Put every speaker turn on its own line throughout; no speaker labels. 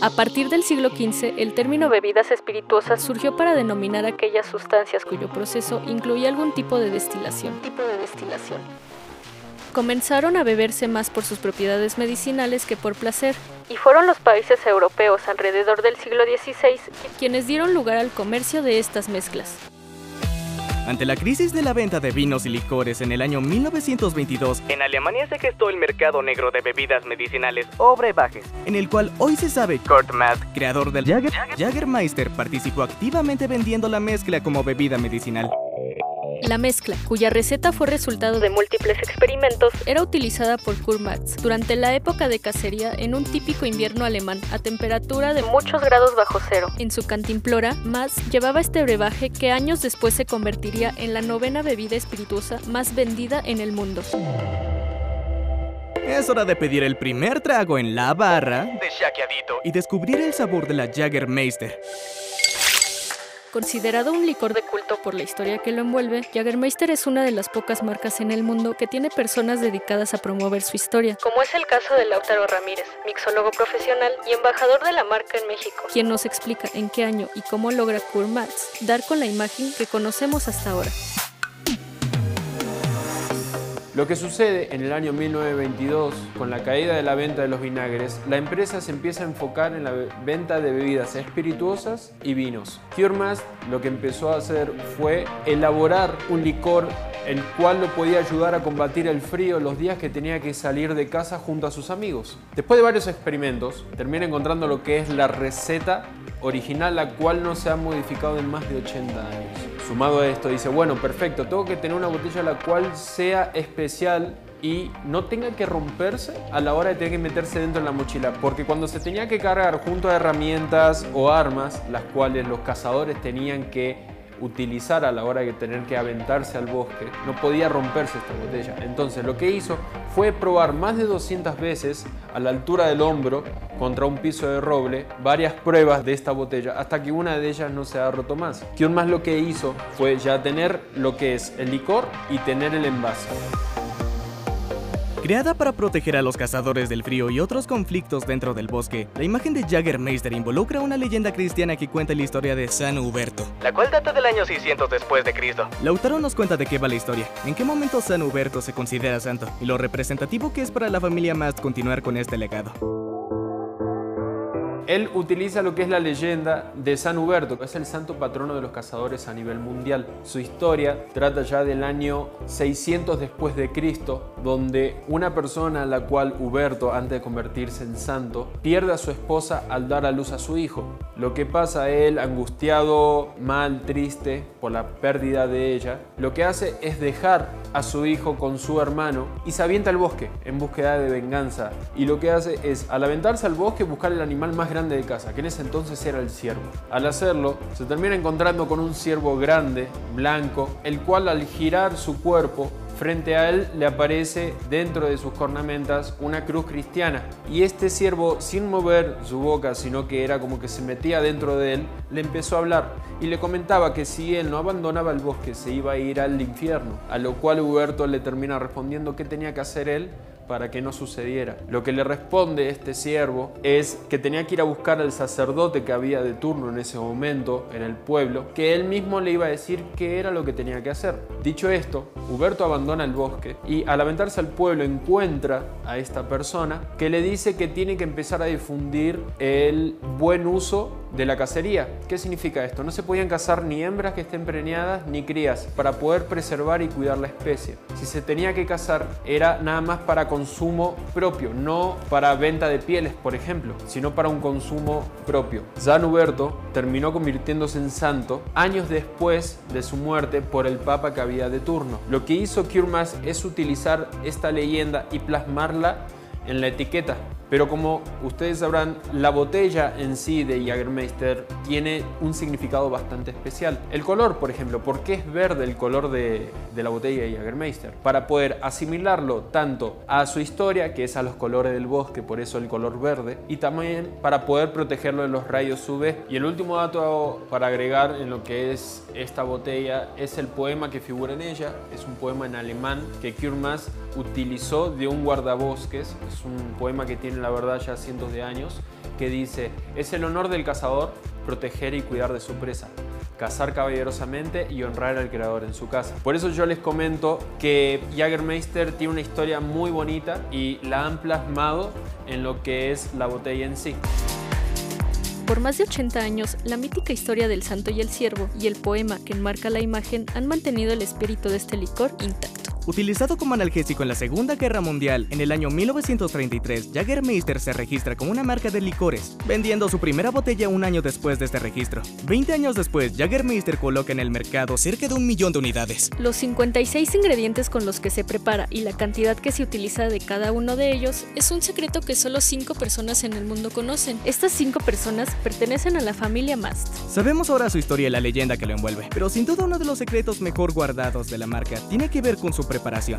A partir del siglo XV, el término bebidas espirituosas surgió para denominar aquellas sustancias cuyo proceso incluía algún tipo de destilación. Tipo de destilación. Comenzaron a beberse más por sus propiedades medicinales que por placer, y fueron los países europeos alrededor del siglo XVI quienes dieron lugar al comercio de estas mezclas.
Ante la crisis de la venta de vinos y licores en el año 1922, en Alemania se gestó el mercado negro de bebidas medicinales o brebajes, en el cual hoy se sabe Kurt Matt, creador del Jager, Jagermeister, participó activamente vendiendo la mezcla como bebida medicinal.
La mezcla, cuya receta fue resultado de múltiples experimentos, era utilizada por Kurmatz durante la época de cacería en un típico invierno alemán a temperatura de muchos grados bajo cero. En su cantimplora, Matz llevaba este brebaje que años después se convertiría en la novena bebida espirituosa más vendida en el mundo.
Es hora de pedir el primer trago en la barra de Shakeadito y descubrir el sabor de la Jagermeister.
Considerado un licor de culto por la historia que lo envuelve, Jagermeister es una de las pocas marcas en el mundo que tiene personas dedicadas a promover su historia, como es el caso de Lautaro Ramírez, mixólogo profesional y embajador de la marca en México, quien nos explica en qué año y cómo logra Kurmatz dar con la imagen que conocemos hasta ahora.
Lo que sucede en el año 1922, con la caída de la venta de los vinagres, la empresa se empieza a enfocar en la venta de bebidas espirituosas y vinos. Kiermas lo que empezó a hacer fue elaborar un licor el cual lo podía ayudar a combatir el frío los días que tenía que salir de casa junto a sus amigos. Después de varios experimentos, termina encontrando lo que es la receta original, la cual no se ha modificado en más de 80 años. Sumado a esto, dice, bueno, perfecto, tengo que tener una botella la cual sea especial y no tenga que romperse a la hora de tener que meterse dentro de la mochila. Porque cuando se tenía que cargar junto a herramientas o armas, las cuales los cazadores tenían que utilizar a la hora de tener que aventarse al bosque, no podía romperse esta botella. Entonces lo que hizo fue probar más de 200 veces a la altura del hombro contra un piso de roble varias pruebas de esta botella hasta que una de ellas no se ha roto más. Kion más lo que hizo fue ya tener lo que es el licor y tener el envase.
Creada para proteger a los cazadores del frío y otros conflictos dentro del bosque, la imagen de Jaggermeister involucra una leyenda cristiana que cuenta la historia de San Huberto, la cual data del año 600 después de Cristo. Lautaro nos cuenta de qué va la historia, en qué momento San Huberto se considera santo y lo representativo que es para la familia Mast continuar con este legado.
Él utiliza lo que es la leyenda de San Huberto, que es el santo patrono de los cazadores a nivel mundial. Su historia trata ya del año 600 después de Cristo, donde una persona a la cual Huberto, antes de convertirse en santo, pierde a su esposa al dar a luz a su hijo. Lo que pasa a él, angustiado, mal, triste por la pérdida de ella, lo que hace es dejar a su hijo con su hermano y se avienta al bosque en búsqueda de venganza. Y lo que hace es, al aventarse al bosque, buscar el animal más grande de casa, que en ese entonces era el ciervo. Al hacerlo, se termina encontrando con un ciervo grande, blanco, el cual al girar su cuerpo Frente a él le aparece dentro de sus cornamentas una cruz cristiana y este ciervo sin mover su boca sino que era como que se metía dentro de él le empezó a hablar y le comentaba que si él no abandonaba el bosque se iba a ir al infierno a lo cual Huberto le termina respondiendo qué tenía que hacer él para que no sucediera. Lo que le responde este siervo es que tenía que ir a buscar al sacerdote que había de turno en ese momento en el pueblo, que él mismo le iba a decir qué era lo que tenía que hacer. Dicho esto, Huberto abandona el bosque y al aventarse al pueblo encuentra a esta persona que le dice que tiene que empezar a difundir el buen uso de la cacería. ¿Qué significa esto? No se podían cazar ni hembras que estén preñadas ni crías para poder preservar y cuidar la especie. Si se tenía que cazar era nada más para consumo propio, no para venta de pieles, por ejemplo, sino para un consumo propio. San Huberto terminó convirtiéndose en santo años después de su muerte por el papa que había de turno. Lo que hizo Kürmas es utilizar esta leyenda y plasmarla en la etiqueta pero como ustedes sabrán, la botella en sí de Jagermeister tiene un significado bastante especial. El color, por ejemplo, ¿por qué es verde el color de, la botella de Jagermeister? Para poder asimilarlo tanto a su historia, que es a los colores del bosque, por eso el color verde, y también para poder protegerlo de los rayos UV. Y el último dato para agregar en lo que es esta botella es el poema que figura en ella. Es un poema en alemán que Kürmas utilizó de un guardabosques. Es un poema que tiene la verdad ya cientos de años que dice, es el honor del cazador proteger y cuidar de su presa, cazar caballerosamente y honrar al creador en su casa. Por eso yo les comento que Jagermeister tiene una historia muy bonita y la han plasmado en lo que es la botella en sí.
Por más de 80 años, la mítica historia del santo y el siervo y el poema que enmarca la imagen han mantenido el espíritu de este licor intacto.
Utilizado como analgésico en la Segunda Guerra Mundial, en el año 1933, Jagermeister se registra como una marca de licores, vendiendo su primera botella un año después de este registro. Veinte años después, Jagermeister coloca en el mercado cerca de un millón de unidades.
Los 56 ingredientes con los que se prepara y la cantidad que se utiliza de cada uno de ellos es un secreto que solo 5 personas en el mundo conocen. Estas 5 personas pertenecen a la familia Mast.
Sabemos ahora su historia y la leyenda que lo envuelve, pero sin duda uno de los secretos mejor guardados de la marca tiene que ver con su preparación preparación.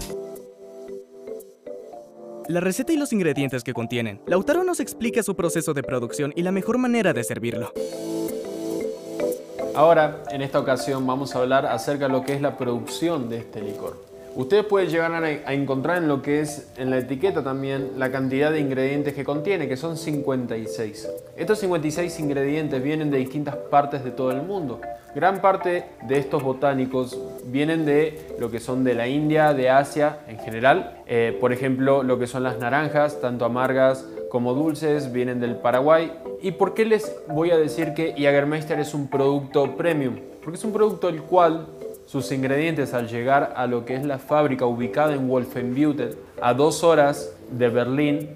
La receta y los ingredientes que contienen. Lautaro nos explica su proceso de producción y la mejor manera de servirlo.
Ahora, en esta ocasión, vamos a hablar acerca de lo que es la producción de este licor. Ustedes pueden llegar a encontrar en lo que es en la etiqueta también la cantidad de ingredientes que contiene, que son 56. Estos 56 ingredientes vienen de distintas partes de todo el mundo. Gran parte de estos botánicos vienen de lo que son de la India, de Asia en general. Eh, por ejemplo, lo que son las naranjas, tanto amargas como dulces, vienen del Paraguay. ¿Y por qué les voy a decir que Jagermeister es un producto premium? Porque es un producto el cual sus ingredientes al llegar a lo que es la fábrica ubicada en Wolfenbüttel, a dos horas de Berlín,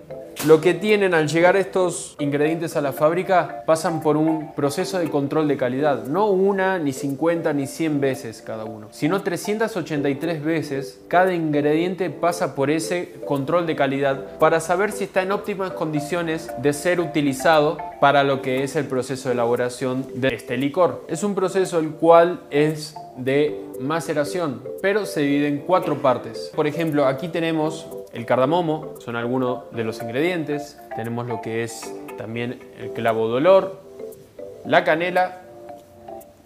lo que tienen al llegar estos ingredientes a la fábrica pasan por un proceso de control de calidad, no una, ni 50, ni 100 veces cada uno, sino 383 veces cada ingrediente pasa por ese control de calidad para saber si está en óptimas condiciones de ser utilizado para lo que es el proceso de elaboración de este licor. Es un proceso el cual es de maceración, pero se divide en cuatro partes. Por ejemplo, aquí tenemos el cardamomo, son algunos de los ingredientes. Tenemos lo que es también el clavo de olor, la canela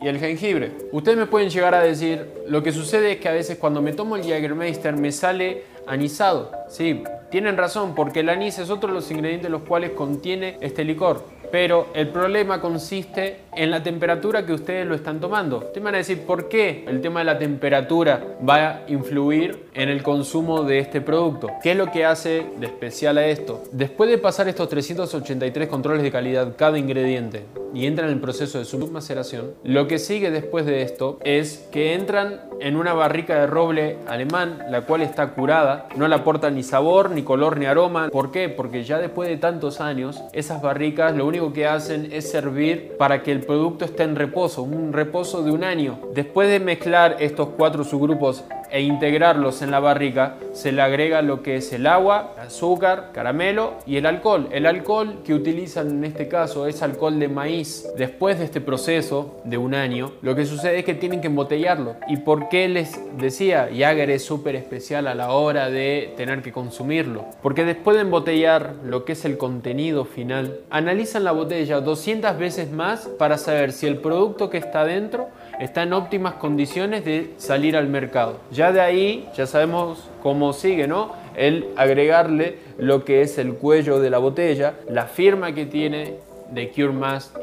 y el jengibre. Ustedes me pueden llegar a decir, lo que sucede es que a veces cuando me tomo el Jägermeister me sale anisado. Sí, tienen razón, porque el anís es otro de los ingredientes los cuales contiene este licor. Pero el problema consiste en la temperatura que ustedes lo están tomando. Ustedes van a decir, ¿por qué el tema de la temperatura va a influir en el consumo de este producto? ¿Qué es lo que hace de especial a esto? Después de pasar estos 383 controles de calidad cada ingrediente y entran en el proceso de su maceración, lo que sigue después de esto es que entran en una barrica de roble alemán, la cual está curada, no le aporta ni sabor, ni color, ni aroma. ¿Por qué? Porque ya después de tantos años, esas barricas lo único que hacen es servir para que el producto esté en reposo, un reposo de un año. Después de mezclar estos cuatro subgrupos e integrarlos en la barrica, se le agrega lo que es el agua, azúcar, caramelo y el alcohol. El alcohol que utilizan en este caso es alcohol de maíz. Después de este proceso de un año, lo que sucede es que tienen que embotellarlo. ¿Y por qué les decía? Jagger es súper especial a la hora de tener que consumirlo. Porque después de embotellar lo que es el contenido final, analizan la botella 200 veces más para saber si el producto que está dentro está en óptimas condiciones de salir al mercado. Ya de ahí, ya sabemos cómo sigue, ¿no? El agregarle lo que es el cuello de la botella, la firma que tiene de Cure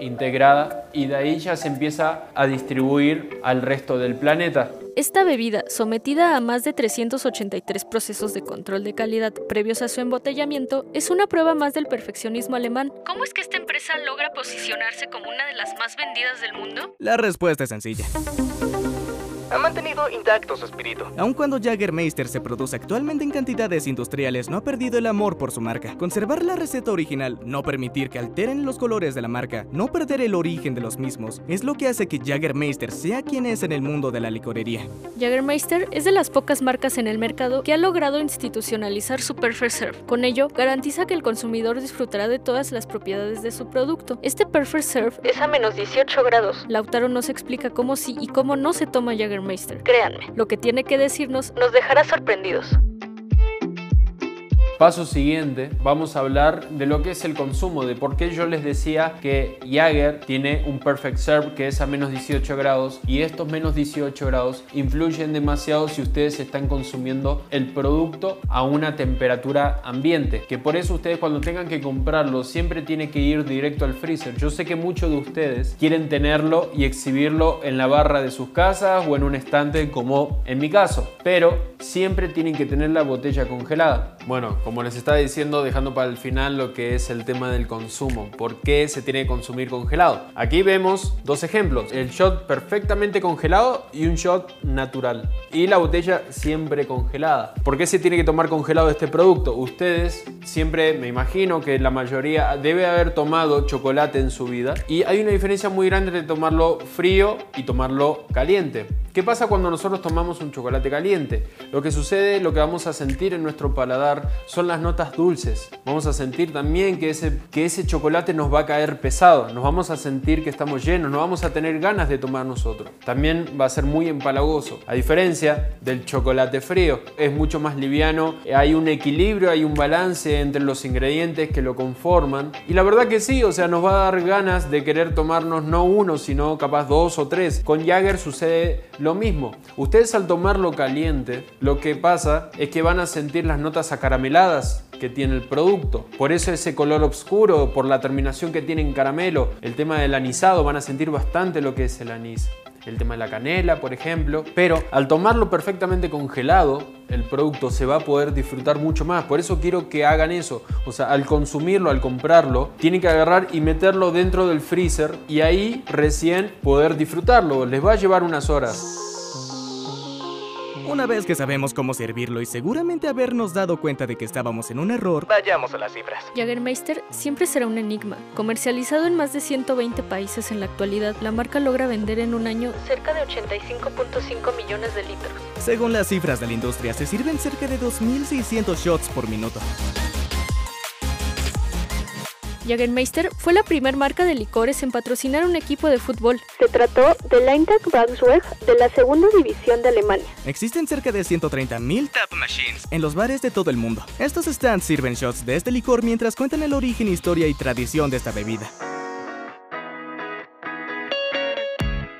integrada y de ahí ya se empieza a distribuir al resto del planeta.
Esta bebida, sometida a más de 383 procesos de control de calidad previos a su embotellamiento, es una prueba más del perfeccionismo alemán. ¿Cómo es que esta empresa logra posicionarse como una de las más vendidas del mundo?
La respuesta es sencilla ha mantenido intacto su espíritu. Aun cuando Jagermeister se produce actualmente en cantidades industriales, no ha perdido el amor por su marca. Conservar la receta original, no permitir que alteren los colores de la marca, no perder el origen de los mismos, es lo que hace que Jagermeister sea quien es en el mundo de la licorería.
Jagermeister es de las pocas marcas en el mercado que ha logrado institucionalizar su Perfect Serve. Con ello, garantiza que el consumidor disfrutará de todas las propiedades de su producto. Este Perfect Serve es a menos 18 grados. Lautaro nos explica cómo sí y cómo no se toma Jagermeister Créanme, lo que tiene que decirnos nos dejará sorprendidos.
Paso siguiente, vamos a hablar de lo que es el consumo, de por qué yo les decía que Jagger tiene un perfect serve que es a menos 18 grados y estos menos 18 grados influyen demasiado si ustedes están consumiendo el producto a una temperatura ambiente, que por eso ustedes cuando tengan que comprarlo siempre tiene que ir directo al freezer. Yo sé que muchos de ustedes quieren tenerlo y exhibirlo en la barra de sus casas o en un estante como en mi caso, pero siempre tienen que tener la botella congelada. Bueno, como les estaba diciendo, dejando para el final lo que es el tema del consumo. ¿Por qué se tiene que consumir congelado? Aquí vemos dos ejemplos. El shot perfectamente congelado y un shot natural. Y la botella siempre congelada. ¿Por qué se tiene que tomar congelado este producto? Ustedes siempre, me imagino que la mayoría debe haber tomado chocolate en su vida. Y hay una diferencia muy grande entre tomarlo frío y tomarlo caliente. ¿Qué pasa cuando nosotros tomamos un chocolate caliente? Lo que sucede, lo que vamos a sentir en nuestro paladar son las notas dulces. Vamos a sentir también que ese, que ese chocolate nos va a caer pesado, nos vamos a sentir que estamos llenos, no vamos a tener ganas de tomar nosotros. También va a ser muy empalagoso. A diferencia del chocolate frío, es mucho más liviano, hay un equilibrio, hay un balance entre los ingredientes que lo conforman. Y la verdad que sí, o sea, nos va a dar ganas de querer tomarnos no uno, sino capaz dos o tres. Con Jagger sucede lo mismo. Ustedes al tomarlo caliente, lo que pasa es que van a sentir las notas acarameladas que tiene el producto. Por eso ese color oscuro, por la terminación que tiene en caramelo, el tema del anisado, van a sentir bastante lo que es el anís el tema de la canela, por ejemplo, pero al tomarlo perfectamente congelado, el producto se va a poder disfrutar mucho más. Por eso quiero que hagan eso. O sea, al consumirlo, al comprarlo, tienen que agarrar y meterlo dentro del freezer y ahí recién poder disfrutarlo. Les va a llevar unas horas.
Una vez que sabemos cómo servirlo y seguramente habernos dado cuenta de que estábamos en un error,
vayamos a las cifras.
Jagermeister siempre será un enigma. Comercializado en más de 120 países en la actualidad, la marca logra vender en un año cerca de 85.5 millones de litros.
Según las cifras de la industria, se sirven cerca de 2.600 shots por minuto.
Jagermeister fue la primera marca de licores en patrocinar un equipo de fútbol.
Se trató del Eintracht Braunschweig de la segunda división de Alemania.
Existen cerca de 130.000 tap machines en los bares de todo el mundo. Estos stands sirven shots de este licor mientras cuentan el origen, historia y tradición de esta bebida.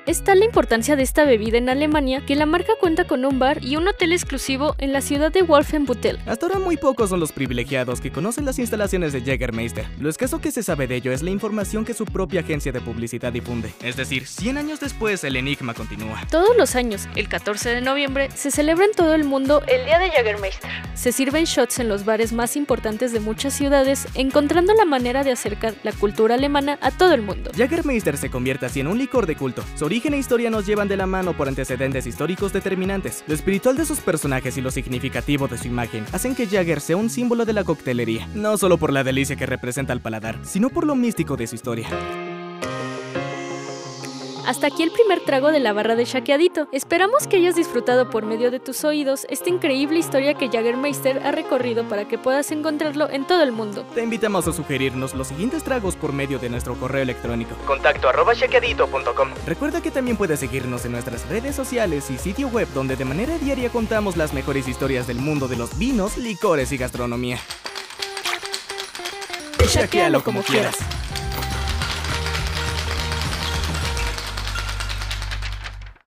Es tal la importancia de esta bebida en Alemania que la marca cuenta con un bar y un hotel exclusivo en la ciudad de Wolfenbüttel.
Hasta ahora muy pocos son los privilegiados que conocen las instalaciones de Jägermeister. Lo escaso que se sabe de ello es la información que su propia agencia de publicidad difunde. Es decir, 100 años después el enigma continúa.
Todos los años, el 14 de noviembre, se celebra en todo el mundo el Día de Jägermeister. Se sirven shots en los bares más importantes de muchas ciudades, encontrando la manera de acercar la cultura alemana a todo el mundo.
Jägermeister se convierte así en un licor de culto. Su origen e historia nos llevan de la mano por antecedentes históricos determinantes. Lo espiritual de sus personajes y lo significativo de su imagen hacen que Jagger sea un símbolo de la coctelería, no solo por la delicia que representa al paladar, sino por lo místico de su historia.
Hasta aquí el primer trago de la barra de Shakeadito. Esperamos que hayas disfrutado por medio de tus oídos esta increíble historia que Jaggermeister ha recorrido para que puedas encontrarlo en todo el mundo.
Te invitamos a sugerirnos los siguientes tragos por medio de nuestro correo electrónico.
Contacto arroba shakeadito.com.
Recuerda que también puedes seguirnos en nuestras redes sociales y sitio web donde de manera diaria contamos las mejores historias del mundo de los vinos, licores y gastronomía. Shakealo como quieras.